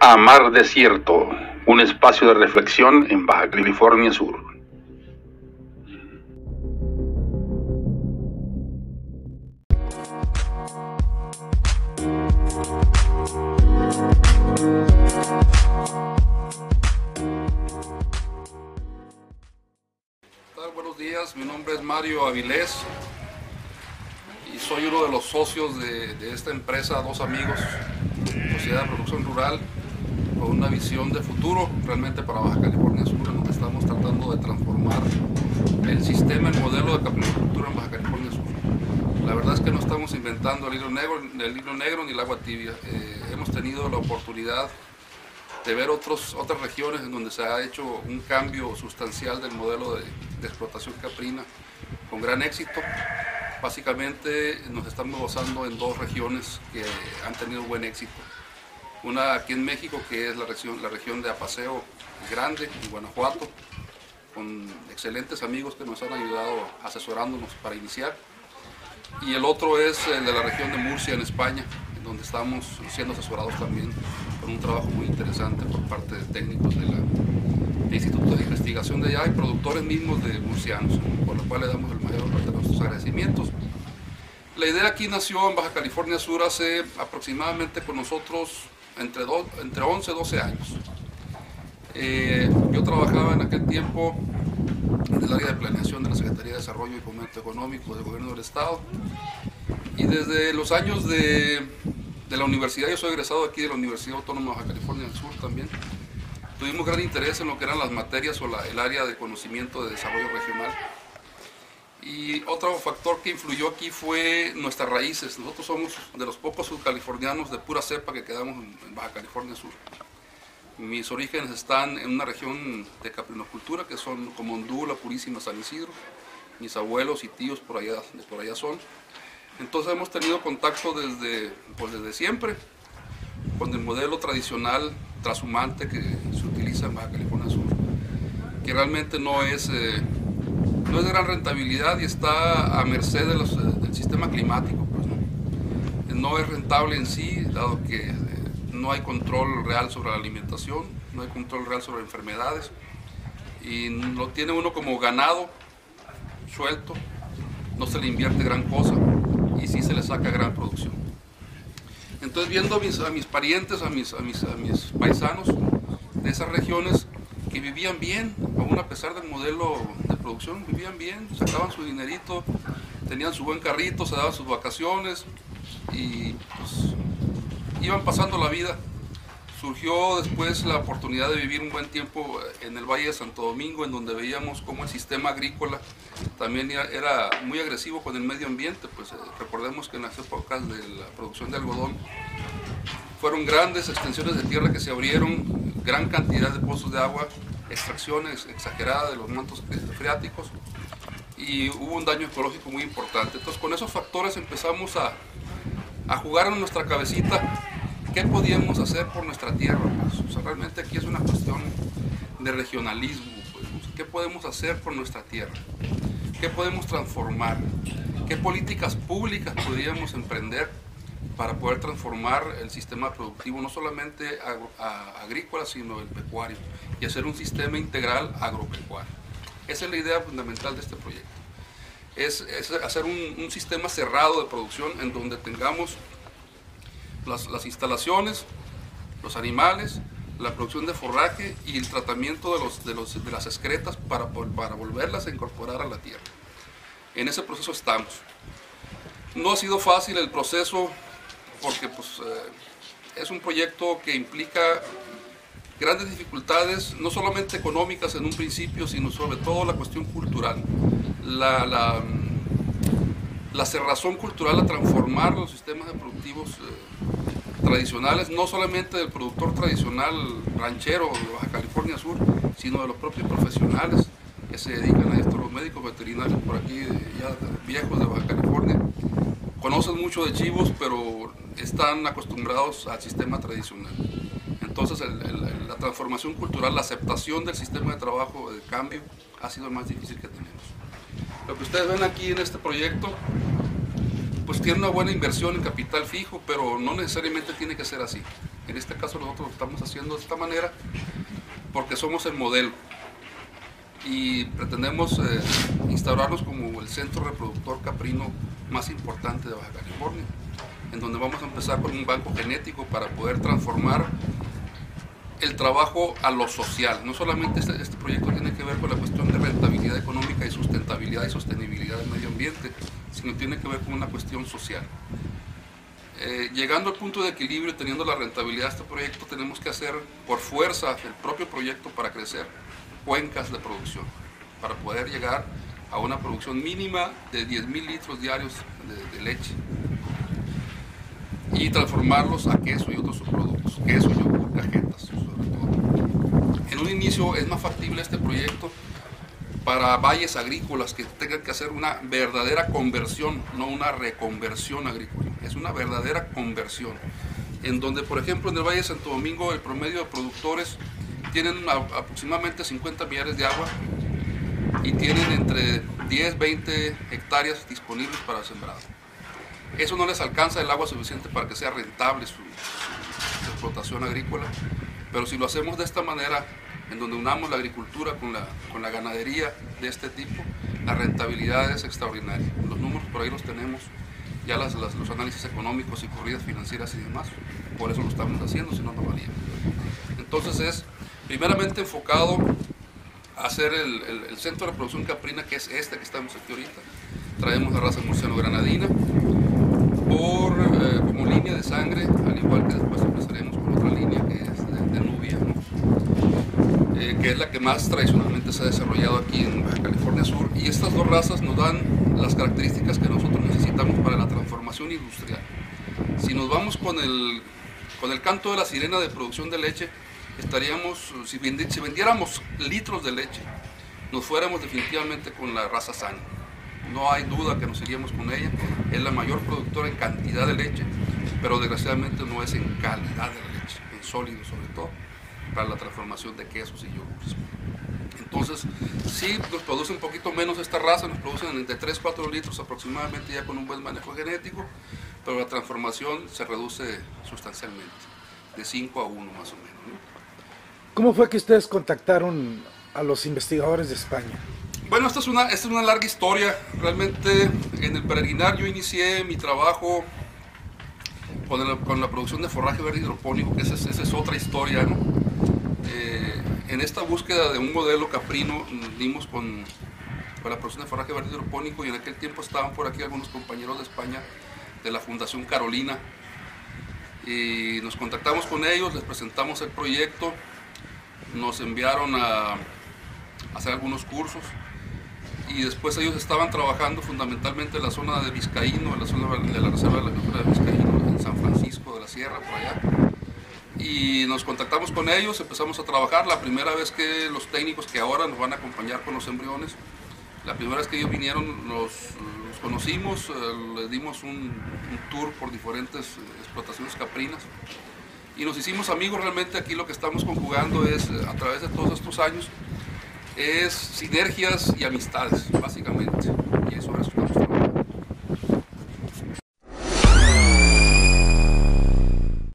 a Mar Desierto, un espacio de reflexión en Baja California Sur. Buenos días, mi nombre es Mario Avilés y soy uno de los socios de, de esta empresa, dos amigos, Sociedad de Producción Rural, con una visión de futuro realmente para Baja California Sur, en donde estamos tratando de transformar el sistema, el modelo de capricultura en Baja California Sur. La verdad es que no estamos inventando el hilo negro, el hilo negro ni el agua tibia. Eh, hemos tenido la oportunidad de ver otros, otras regiones en donde se ha hecho un cambio sustancial del modelo de, de explotación caprina con gran éxito. Básicamente nos estamos basando en dos regiones que han tenido buen éxito. Una aquí en México, que es la región, la región de Apaseo Grande, en Guanajuato, con excelentes amigos que nos han ayudado asesorándonos para iniciar. Y el otro es el de la región de Murcia, en España, en donde estamos siendo asesorados también con un trabajo muy interesante por parte de técnicos de la Instituto de Investigación de allá y productores mismos de murcianos, por lo cual le damos el mayor de nuestros agradecimientos. La idea aquí nació en Baja California Sur hace aproximadamente con nosotros entre, do, entre 11 y 12 años. Eh, yo trabajaba en aquel tiempo en el área de planeación de la Secretaría de Desarrollo y Fomento Económico del Gobierno del Estado. Y desde los años de, de la universidad, yo soy egresado aquí de la Universidad Autónoma de California del Sur también, tuvimos gran interés en lo que eran las materias o la, el área de conocimiento de desarrollo regional. Y otro factor que influyó aquí fue nuestras raíces. Nosotros somos de los pocos subcalifornianos de pura cepa que quedamos en, Baja California Sur. Mis orígenes están en una región de caprinocultura que son como Hondú, la Purísima, San Isidro. Mis abuelos y tíos por allá, por allá son. Entonces hemos tenido contacto desde, pues desde siempre con el modelo tradicional trashumante que se utiliza en Baja California Sur, que realmente no es, eh, no es de gran rentabilidad y está a merced eh, del sistema climático. Pues, ¿no? no es rentable en sí, dado que eh, no hay control real sobre la alimentación, no hay control real sobre enfermedades, y lo tiene uno como ganado, suelto, no se le invierte gran cosa y sí se le saca gran producción. Entonces viendo a mis, parientes, a mis paisanos de esas regiones que vivían bien, aún a pesar del modelo de producción, vivían bien, sacaban su dinerito, tenían su buen carrito, se daban sus vacaciones y pues iban pasando la vida. Surgió después la oportunidad de vivir un buen tiempo en el Valle de Santo Domingo, en donde veíamos cómo el sistema agrícola también era muy agresivo con el medio ambiente. Pues eh, recordemos que en las épocas de la producción de algodón fueron grandes extensiones de tierra que se abrieron, gran cantidad de pozos de agua, extracciones exageradas de los mantos freáticos y hubo un daño ecológico muy importante. Entonces con esos factores empezamos a, a jugar en nuestra cabecita qué podíamos hacer por nuestra tierra. Pues, realmente aquí es una cuestión de regionalismo. Pues, ¿Qué podemos hacer por nuestra tierra? ¿Qué podemos transformar? ¿Qué políticas públicas podríamos emprender para poder transformar el sistema productivo, no solamente agro, a, agrícola, sino el pecuario, y hacer un sistema integral agropecuario? Esa es la idea fundamental de este proyecto. Es, es hacer un, un sistema cerrado de producción en donde tengamos las, las, instalaciones, los animales, la producción de forraje y el tratamiento de, los, de, los, de las excretas para, para, volverlas a incorporar a la tierra. En ese proceso estamos. No ha sido fácil el proceso porque pues, eh, es un proyecto que implica grandes dificultades, no solamente económicas en un principio, sino sobre todo la cuestión cultural. La, la, cerrazón cultural a transformar los sistemas productivos eh, tradicionales, no solamente del productor tradicional ranchero de Baja California Sur, sino de los propios profesionales que se dedican a esto, los médicos veterinarios por aquí, ya viejos de Baja California, conocen mucho de chivos, pero están acostumbrados al sistema tradicional. Entonces la transformación cultural, la aceptación del sistema de trabajo, de cambio, ha sido más difícil que tenemos. Lo que ustedes ven aquí en este proyecto, pues tiene una buena inversión en capital fijo, pero no necesariamente tiene que ser así. En este caso nosotros lo estamos haciendo de esta manera porque somos el modelo y pretendemos eh, instaurarnos como el centro reproductor caprino más importante de Baja California, en donde vamos a empezar con un banco genético para poder transformar el trabajo a lo social. No solamente este, este, proyecto tiene que ver con la cuestión de rentabilidad económica y sustentabilidad y sostenibilidad del medio ambiente, sino tiene que ver con una cuestión social. Eh, llegando al punto de equilibrio y teniendo la rentabilidad de este proyecto, tenemos que hacer por fuerza el propio proyecto para crecer cuencas de producción, para poder llegar a una producción mínima de 10.000 litros diarios de, de leche y transformarlos a queso y otros subproductos, queso, yogur, cajetas, sobre todo. En un inicio es más factible este proyecto para valles agrícolas que tengan que hacer una verdadera conversión, no una reconversión agrícola, es una verdadera conversión. En donde, por ejemplo, en el Valle de Santo Domingo, el promedio de productores tienen aproximadamente 50 millares de agua y tienen entre 10, 20 hectáreas disponibles para sembrado. Eso no les alcanza el agua suficiente para que sea rentable su, explotación agrícola, pero si lo hacemos de esta manera, en donde unamos la agricultura con la, con la ganadería de este tipo, la rentabilidad es extraordinaria. Los números por ahí los tenemos, ya los análisis económicos y corridas financieras y demás, por eso lo estamos haciendo, si no, no valía. Entonces es primeramente enfocado a hacer el, centro de producción caprina, que es este que estamos aquí ahorita. Traemos la raza murciano-granadina línea de sangre, al igual que después empezaremos con otra línea que es de, Nubia, eh, que es la que más tradicionalmente se ha desarrollado aquí en Baja California Sur. Y estas dos razas nos dan las características que nosotros necesitamos para la transformación industrial. Si nos vamos con el, con el canto de la sirena de producción de leche, estaríamos, si, vendiéramos litros de leche, nos fuéramos definitivamente con la raza sana. No hay duda que nos iríamos con ella. Es la mayor productora en cantidad de leche, pero desgraciadamente no es en calidad de leche, en sólido sobre todo, para la transformación de quesos y yogures. Entonces, sí, nos produce un poquito menos esta raza, nos producen entre 3, 4 litros aproximadamente ya con un buen manejo genético, pero la transformación se reduce sustancialmente, de 5 a 1 más o menos. ¿Cómo fue que ustedes contactaron a los investigadores de España? Bueno, esta es una, esta es una larga historia. Realmente en el peregrinar yo inicié mi trabajo con, la producción de forraje verde hidropónico, que esa, es otra historia. Eh, en esta búsqueda de un modelo caprino dimos con, con la producción de forraje verde hidropónico y en aquel tiempo estaban por aquí algunos compañeros de España de la Fundación Carolina. Y nos contactamos con ellos, les presentamos el proyecto nos enviaron a hacer algunos cursos y después ellos estaban trabajando fundamentalmente en la zona de Vizcaíno, en la zona de la Reserva de la Agricultura de Vizcaíno, San Francisco de la Sierra, por allá. Y nos contactamos con ellos, empezamos a trabajar. La primera vez que los técnicos que ahora nos van a acompañar con los embriones, la primera vez que ellos vinieron, los, conocimos, eh, les dimos un, un, tour por diferentes explotaciones caprinas y nos hicimos amigos realmente aquí lo que estamos conjugando es a través de todos estos años es sinergias y amistades básicamente